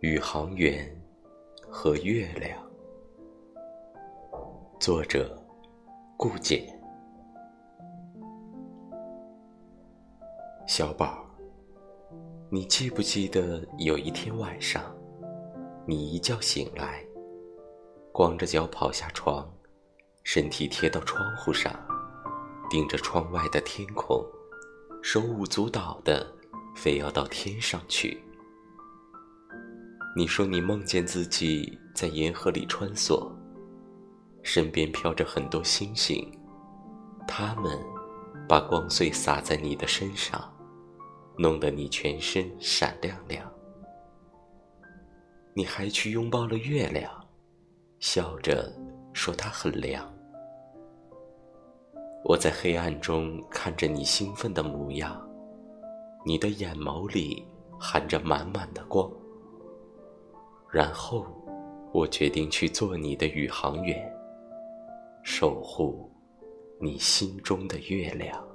宇航员和月亮，作者顾简。小宝，你记不记得有一天晚上，你一觉醒来，光着脚跑下床，身体贴到窗户上，盯着窗外的天空，手舞足蹈的，非要到天上去。你说你梦见自己在银河里穿梭，身边飘着很多星星，它们把光碎洒在你的身上，弄得你全身闪亮亮。你还去拥抱了月亮，笑着说它很凉。我在黑暗中看着你兴奋的模样，你的眼眸里含着满满的光。然后，我决定去做你的宇航员，守护你心中的月亮。